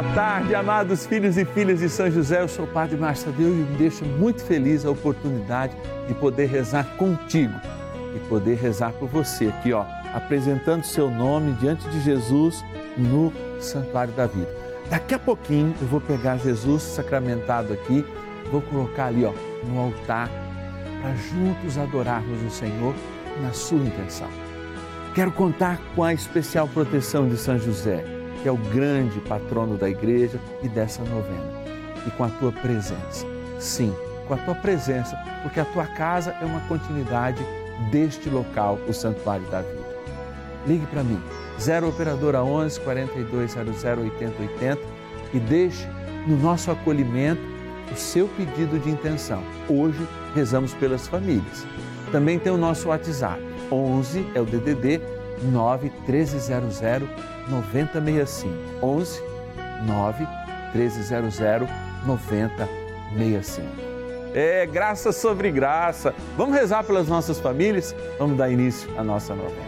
boa tarde, amados filhos e filhas de São José. Eu sou o Padre Márcio Deus e me deixa muito feliz a oportunidade de poder rezar contigo e poder rezar por você aqui, ó, apresentando seu nome diante de Jesus no Santuário da Vida. Daqui a pouquinho eu vou pegar Jesus sacramentado aqui, vou colocar ali, ó, no altar para juntos adorarmos o Senhor na sua intenção. Quero contar com a especial proteção de São José que é o grande patrono da igreja e dessa novena. E com a tua presença. Sim, com a tua presença, porque a tua casa é uma continuidade deste local, o Santuário da Vida. Ligue para mim, 0 Operadora 11 4200 8080 e deixe no nosso acolhimento o seu pedido de intenção. Hoje rezamos pelas famílias. Também tem o nosso WhatsApp, 11 é o DDD 9 1300 9065. 11 9 1300 9065. É graça sobre graça. Vamos rezar pelas nossas famílias? Vamos dar início à nossa novena.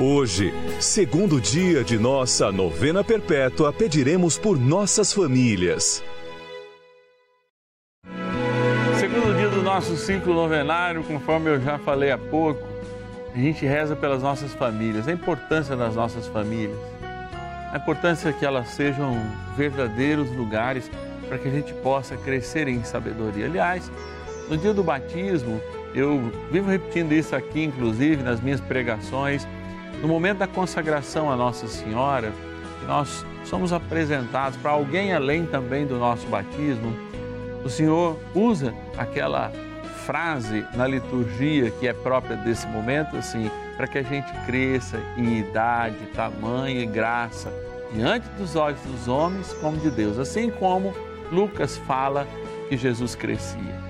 Hoje, segundo dia de nossa novena perpétua, pediremos por nossas famílias. Segundo dia do nosso ciclo novenário, conforme eu já falei há pouco, a gente reza pelas nossas famílias, a importância das nossas famílias, a importância que elas sejam verdadeiros lugares para que a gente possa crescer em sabedoria. Aliás, no dia do batismo, eu vivo repetindo isso aqui, inclusive nas minhas pregações no momento da consagração a Nossa Senhora, nós somos apresentados para alguém além também do nosso batismo. O Senhor usa aquela frase na liturgia que é própria desse momento, assim, para que a gente cresça em idade, tamanho e graça diante dos olhos dos homens como de Deus, assim como Lucas fala que Jesus crescia.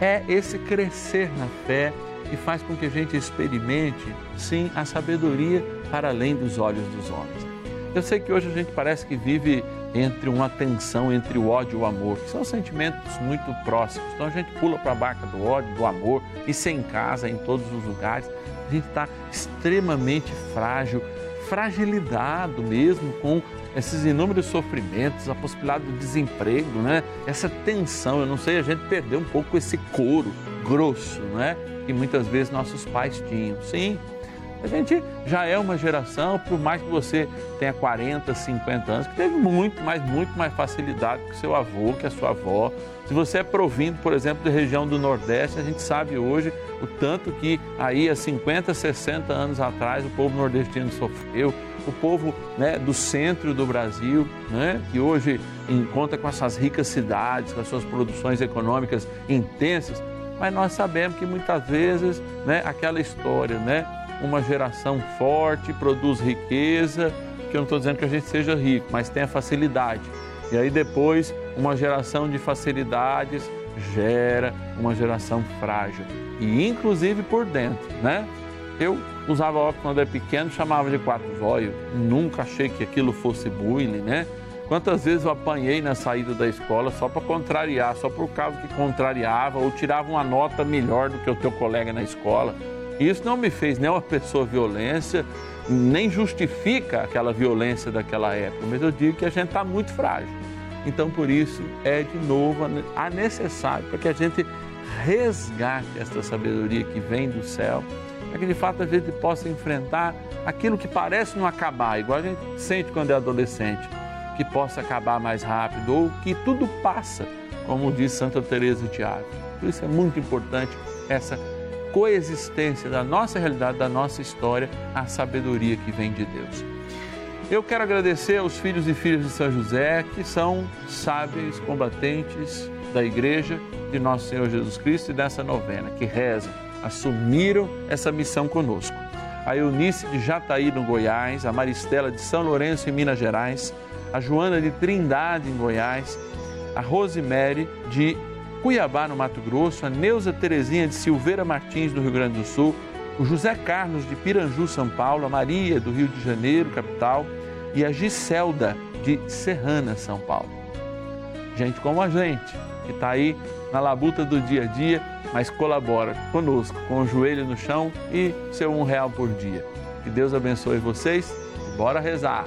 É esse crescer na fé e faz com que a gente experimente, sim, a sabedoria para além dos olhos dos homens. Eu sei que hoje a gente parece que vive entre uma tensão entre o ódio e o amor, que são sentimentos muito próximos. Então a gente pula para a barca do ódio, do amor, e sem casa, em todos os lugares. A gente está extremamente frágil, fragilidade mesmo com esses inúmeros sofrimentos, a possibilidade do desemprego, né? Essa tensão, eu não sei, a gente perdeu um pouco esse couro grosso, né? que muitas vezes nossos pais tinham. Sim, a gente já é uma geração, por mais que você tenha 40, 50 anos, que teve muito, mas muito mais facilidade que seu avô, que a sua avó. Se você é provindo, por exemplo, da região do Nordeste, a gente sabe hoje o tanto que aí há 50, 60 anos atrás o povo nordestino sofreu, o povo né, do centro do Brasil, né, que hoje encontra com essas ricas cidades, com as suas produções econômicas intensas, mas nós sabemos que muitas vezes, né, aquela história, né, uma geração forte produz riqueza, porque eu não estou dizendo que a gente seja rico, mas tenha facilidade. E aí depois, uma geração de facilidades gera uma geração frágil. E inclusive por dentro, né? Eu usava óculos quando era pequeno, chamava de quatro zóio. Nunca achei que aquilo fosse bullying, né? Quantas vezes eu apanhei na saída da escola só para contrariar, só por causa que contrariava ou tirava uma nota melhor do que o teu colega na escola. Isso não me fez nem uma pessoa violência, nem justifica aquela violência daquela época, mas eu digo que a gente está muito frágil. Então, por isso, é de novo a necessário para que a gente resgate esta sabedoria que vem do céu, para que de fato a gente possa enfrentar aquilo que parece não acabar, igual a gente sente quando é adolescente, que possa acabar mais rápido ou que tudo passa, como diz Santa Teresa de Tiago. Por isso é muito importante essa coexistência da nossa realidade, da nossa história, a sabedoria que vem de Deus. Eu quero agradecer aos filhos e filhas de São José, que são sábios combatentes da Igreja de Nosso Senhor Jesus Cristo e dessa novena, que rezam, assumiram essa missão conosco. A Eunice de Jataí, no Goiás, a Maristela de São Lourenço, em Minas Gerais, a Joana de Trindade, em Goiás, a Rosemary de Cuiabá, no Mato Grosso, a Neuza Terezinha de Silveira Martins, do Rio Grande do Sul, o José Carlos de Piranju, São Paulo, a Maria do Rio de Janeiro, capital, e a Giselda de Serrana, São Paulo. Gente como a gente, que está aí na labuta do dia a dia, mas colabora conosco, com o joelho no chão e seu um real por dia. Que Deus abençoe vocês bora rezar.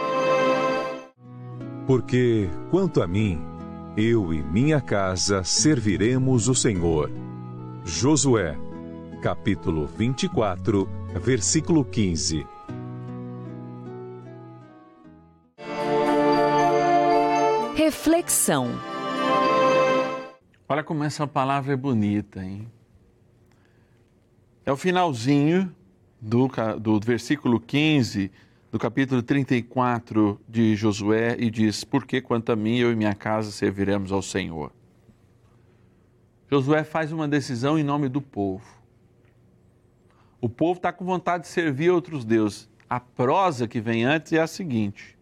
Porque, quanto a mim, eu e minha casa serviremos o Senhor. Josué, capítulo 24, versículo 15. Reflexão. Olha como essa palavra é bonita, hein? É o finalzinho do, do versículo 15 do capítulo 34 de Josué e diz: Porque quanto a mim, eu e minha casa serviremos ao Senhor. Josué faz uma decisão em nome do povo. O povo está com vontade de servir outros deuses. A prosa que vem antes é a seguinte: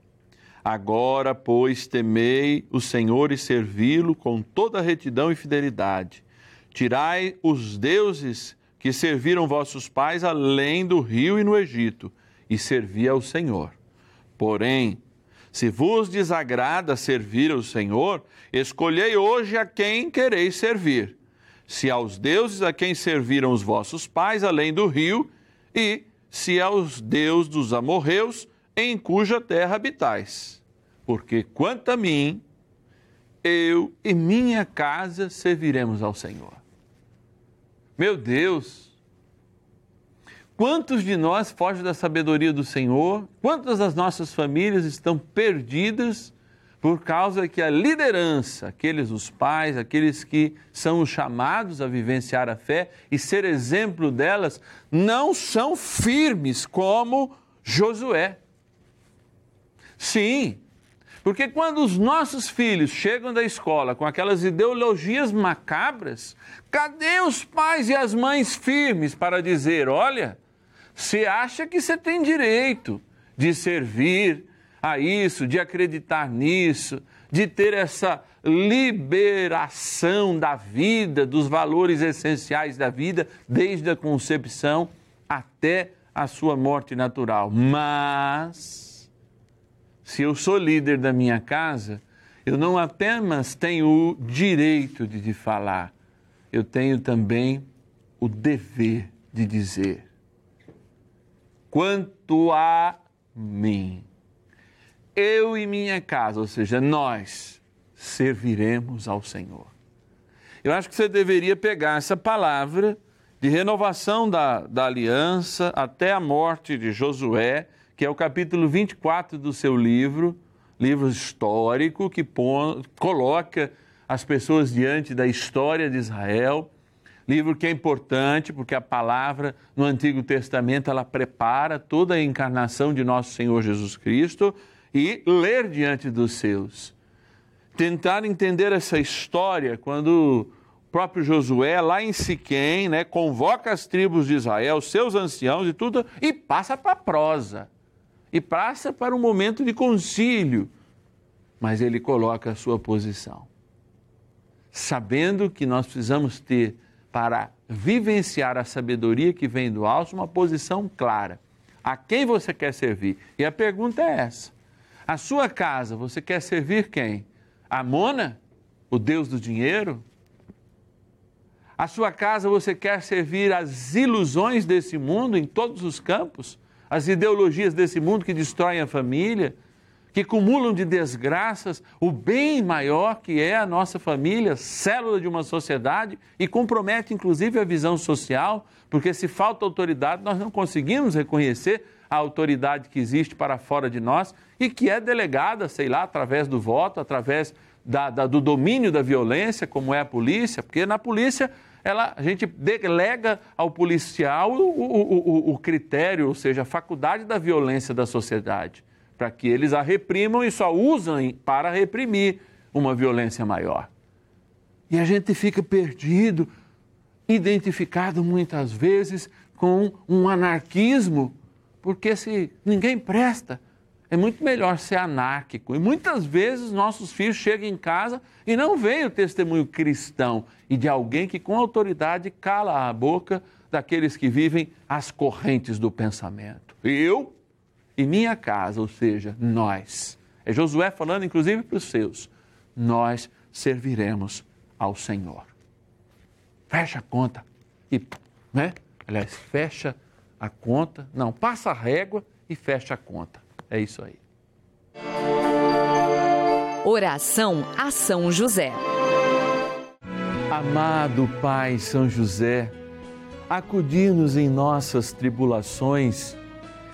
Agora, pois, temei o Senhor e servi-lo com toda retidão e fidelidade. Tirai os deuses que serviram vossos pais além do rio e no Egito, e servi ao Senhor. Porém, se vos desagrada servir ao Senhor, escolhei hoje a quem quereis servir. Se aos deuses a quem serviram os vossos pais além do rio, e se aos deuses dos amorreus, em cuja terra habitais. Porque quanto a mim, eu e minha casa serviremos ao Senhor. Meu Deus, quantos de nós fogem da sabedoria do Senhor? Quantas das nossas famílias estão perdidas por causa que a liderança, aqueles os pais, aqueles que são os chamados a vivenciar a fé e ser exemplo delas, não são firmes como Josué. Sim, porque quando os nossos filhos chegam da escola com aquelas ideologias macabras, cadê os pais e as mães firmes para dizer: olha, você acha que você tem direito de servir a isso, de acreditar nisso, de ter essa liberação da vida, dos valores essenciais da vida, desde a concepção até a sua morte natural. Mas se eu sou líder da minha casa, eu não apenas tenho o direito de falar, eu tenho também o dever de dizer. Quanto a mim, eu e minha casa, ou seja, nós, serviremos ao Senhor. Eu acho que você deveria pegar essa palavra de renovação da, da aliança até a morte de Josué que é o capítulo 24 do seu livro, livro histórico que põe, coloca as pessoas diante da história de Israel. Livro que é importante porque a palavra no Antigo Testamento ela prepara toda a encarnação de nosso Senhor Jesus Cristo e ler diante dos seus. Tentar entender essa história quando o próprio Josué, lá em Siquém, né, convoca as tribos de Israel, seus anciãos e tudo, e passa para a prosa e passa para um momento de concílio, mas ele coloca a sua posição. Sabendo que nós precisamos ter, para vivenciar a sabedoria que vem do alto, uma posição clara. A quem você quer servir? E a pergunta é essa: a sua casa, você quer servir quem? A Mona, o Deus do dinheiro? A sua casa, você quer servir as ilusões desse mundo em todos os campos? as ideologias desse mundo que destroem a família, que cumulam de desgraças o bem maior que é a nossa família, célula de uma sociedade e compromete inclusive a visão social, porque se falta autoridade, nós não conseguimos reconhecer a autoridade que existe para fora de nós e que é delegada, sei lá, através do voto, através da, da, do domínio da violência, como é a polícia, porque na polícia ela, a gente delega ao policial o, o, o, o critério, ou seja, a faculdade da violência da sociedade, para que eles a reprimam e só usam para reprimir uma violência maior. E a gente fica perdido, identificado muitas vezes com um anarquismo, porque se ninguém presta, é muito melhor ser anárquico. E muitas vezes nossos filhos chegam em casa e não veem o testemunho cristão e de alguém que com autoridade cala a boca daqueles que vivem as correntes do pensamento. Eu e minha casa, ou seja, nós. É Josué falando inclusive para os seus. Nós serviremos ao Senhor. Fecha a conta e, né? Aliás, fecha a conta. Não, passa a régua e fecha a conta é isso aí. Oração a São José. Amado Pai São José, acudir-nos em nossas tribulações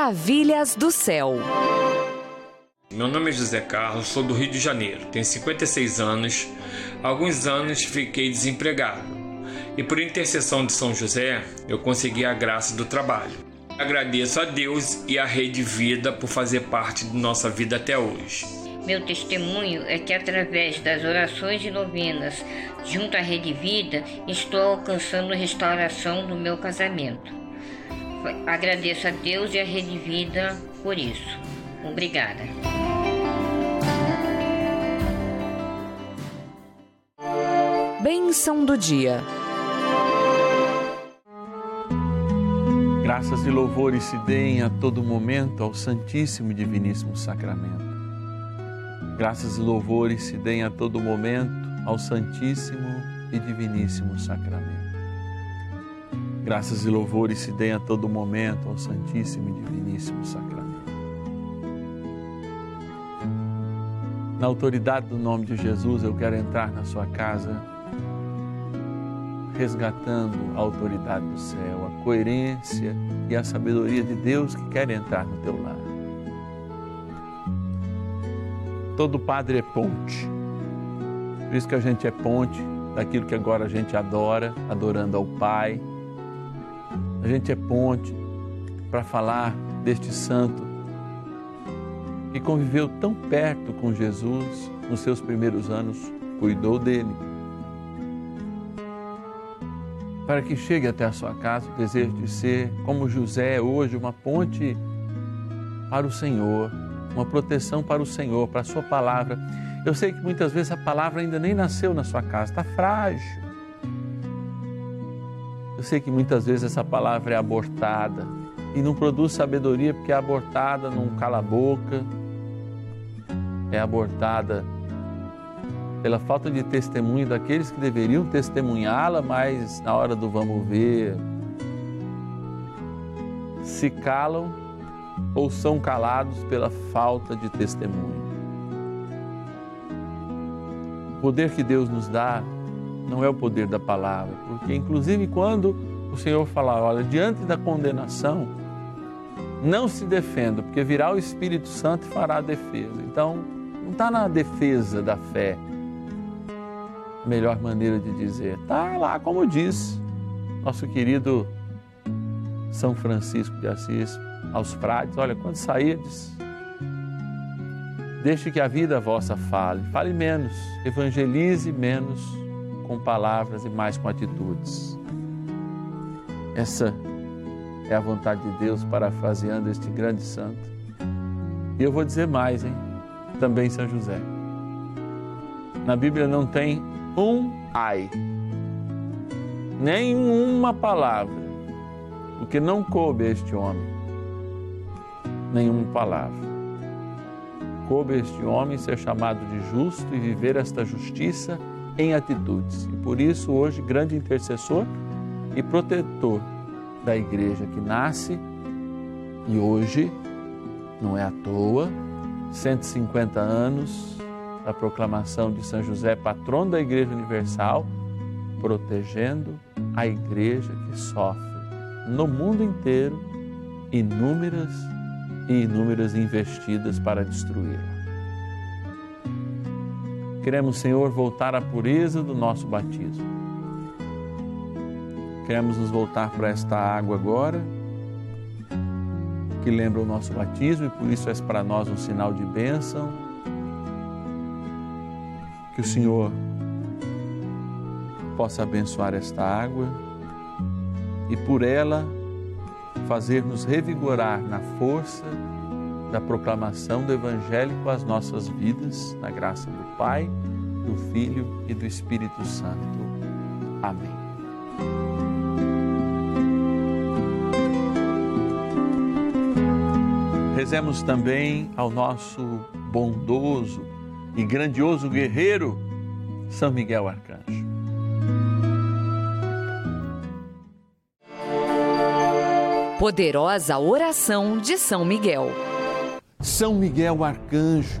Maravilhas do céu. Meu nome é José Carlos, sou do Rio de Janeiro, tenho 56 anos. Há alguns anos fiquei desempregado e, por intercessão de São José, eu consegui a graça do trabalho. Agradeço a Deus e à Rede Vida por fazer parte de nossa vida até hoje. Meu testemunho é que, através das orações e novenas junto à Rede Vida, estou alcançando restauração do meu casamento. Agradeço a Deus e a Rede Vida por isso. Obrigada. Bênção do dia. Graças e louvores se deem a todo momento ao Santíssimo e Diviníssimo Sacramento. Graças e louvores se deem a todo momento ao Santíssimo e Diviníssimo Sacramento. Graças e louvores se deem a todo momento ao Santíssimo e Diviníssimo Sacramento. Na autoridade do nome de Jesus, eu quero entrar na sua casa, resgatando a autoridade do céu, a coerência e a sabedoria de Deus que quer entrar no teu lar. Todo padre é ponte. Por isso que a gente é ponte daquilo que agora a gente adora, adorando ao Pai a gente é ponte para falar deste santo que conviveu tão perto com Jesus nos seus primeiros anos, cuidou dele. Para que chegue até a sua casa o desejo de ser, como José é hoje, uma ponte para o Senhor, uma proteção para o Senhor, para a Sua palavra. Eu sei que muitas vezes a palavra ainda nem nasceu na sua casa, está frágil eu sei que muitas vezes essa palavra é abortada e não produz sabedoria porque é abortada num cala-boca, é abortada pela falta de testemunho daqueles que deveriam testemunhá-la, mas na hora do vamos ver, se calam ou são calados pela falta de testemunho. O poder que Deus nos dá não é o poder da palavra, porque inclusive quando o Senhor falar, olha, diante da condenação, não se defenda, porque virá o Espírito Santo e fará a defesa. Então, não está na defesa da fé, a melhor maneira de dizer. Está lá, como diz nosso querido São Francisco de Assis aos frades, olha, quando sairdes, deixe que a vida vossa fale, fale menos, evangelize menos, com palavras e mais com atitudes. Essa é a vontade de Deus, parafraseando este grande santo. E eu vou dizer mais, hein? Também São José. Na Bíblia não tem um ai, nenhuma palavra, porque não coube a este homem nenhuma palavra. Coube a este homem ser chamado de justo e viver esta justiça em atitudes. E por isso, hoje, grande intercessor e protetor da igreja que nasce e hoje, não é à toa, 150 anos da proclamação de São José, patrono da Igreja Universal, protegendo a igreja que sofre no mundo inteiro inúmeras e inúmeras investidas para destruí-la. Queremos, Senhor, voltar à pureza do nosso batismo. Queremos nos voltar para esta água agora, que lembra o nosso batismo e por isso é para nós um sinal de bênção. Que o Senhor possa abençoar esta água e por ela fazer-nos revigorar na força da proclamação do Evangelho com as nossas vidas, na graça do Pai, do Filho e do Espírito Santo. Amém. Rezemos também ao nosso bondoso e grandioso guerreiro, São Miguel Arcanjo. Poderosa oração de São Miguel. São Miguel Arcanjo,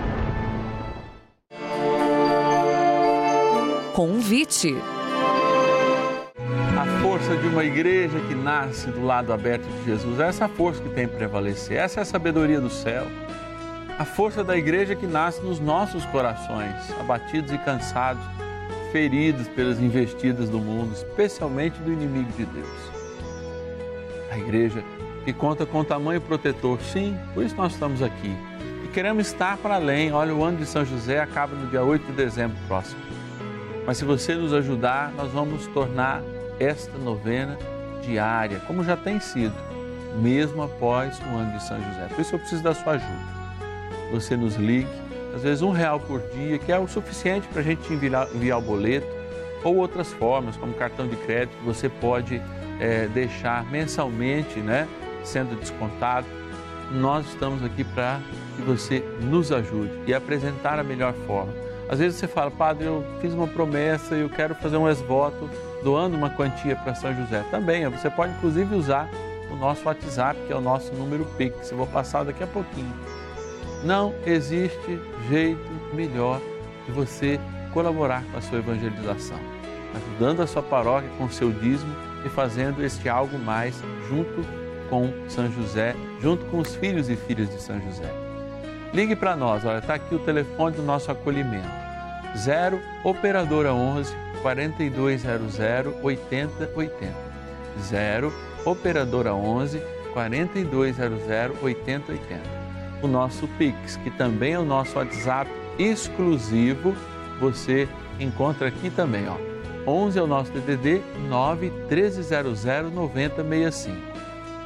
Convite. A força de uma igreja que nasce do lado aberto de Jesus, é essa força que tem que prevalecer, essa é a sabedoria do céu. A força da igreja que nasce nos nossos corações, abatidos e cansados, feridos pelas investidas do mundo, especialmente do inimigo de Deus. A igreja que conta com tamanho protetor, sim, por isso nós estamos aqui. E queremos estar para além. Olha, o ano de São José acaba no dia 8 de dezembro próximo. Mas se você nos ajudar, nós vamos tornar esta novena diária, como já tem sido, mesmo após o ano de São José. Por isso eu preciso da sua ajuda. Você nos ligue, às vezes um real por dia, que é o suficiente para a gente enviar, enviar o boleto, ou outras formas, como cartão de crédito, que você pode é, deixar mensalmente, né, sendo descontado. Nós estamos aqui para que você nos ajude e apresentar a melhor forma. Às vezes você fala, padre, eu fiz uma promessa e eu quero fazer um ex-voto doando uma quantia para São José. Também, você pode inclusive usar o nosso WhatsApp, que é o nosso número Pix. Eu vou passar daqui a pouquinho. Não existe jeito melhor de você colaborar com a sua evangelização, ajudando a sua paróquia com o seu dízimo e fazendo este algo mais junto com São José, junto com os filhos e filhas de São José. Ligue para nós, olha, está aqui o telefone do nosso acolhimento. 0 Operadora 11 4200 8080. 0 Operadora 11 4200 8080. O nosso Pix, que também é o nosso WhatsApp exclusivo, você encontra aqui também, ó. 11 é o nosso DDD 9 1300 9065.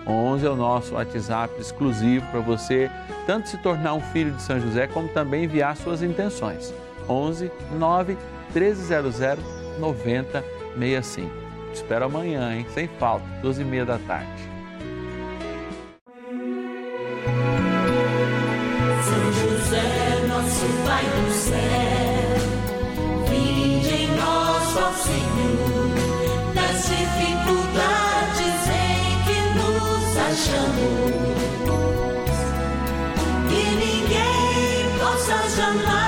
11 é o nosso WhatsApp exclusivo para você tanto se tornar um filho de São José como também enviar suas intenções. 11 9 1300 9065. Te espero amanhã, hein? Sem falta, 12 e meia da tarde. São José, nosso Pai do céu, em que nos achamos, que ninguém possa jamais